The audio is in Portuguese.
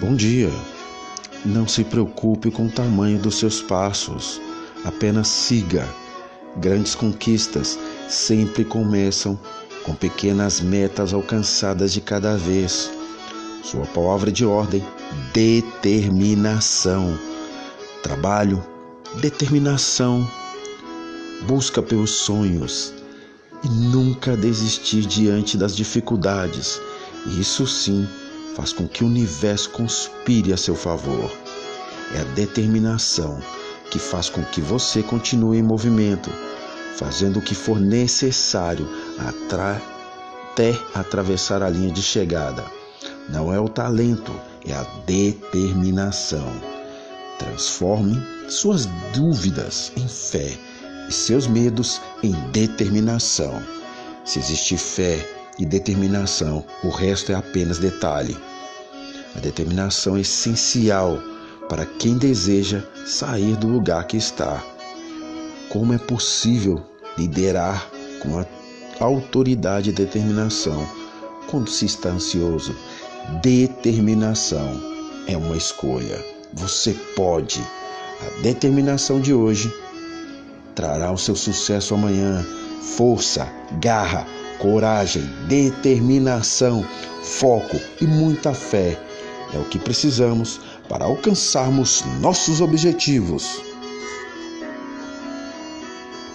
Bom dia. Não se preocupe com o tamanho dos seus passos, apenas siga. Grandes conquistas sempre começam com pequenas metas alcançadas de cada vez. Sua palavra de ordem: determinação. Trabalho, determinação. Busca pelos sonhos e nunca desistir diante das dificuldades. Isso sim faz com que o universo conspire a seu favor. É a determinação que faz com que você continue em movimento, fazendo o que for necessário até atravessar a linha de chegada. Não é o talento, é a determinação. Transforme suas dúvidas em fé e seus medos em determinação. Se existir fé e determinação, o resto é apenas detalhe. A determinação é essencial para quem deseja sair do lugar que está. Como é possível liderar com a autoridade e determinação quando se está ansioso? Determinação é uma escolha. Você pode. A determinação de hoje trará o seu sucesso amanhã. Força, garra, coragem, determinação, foco e muita fé é o que precisamos para alcançarmos nossos objetivos.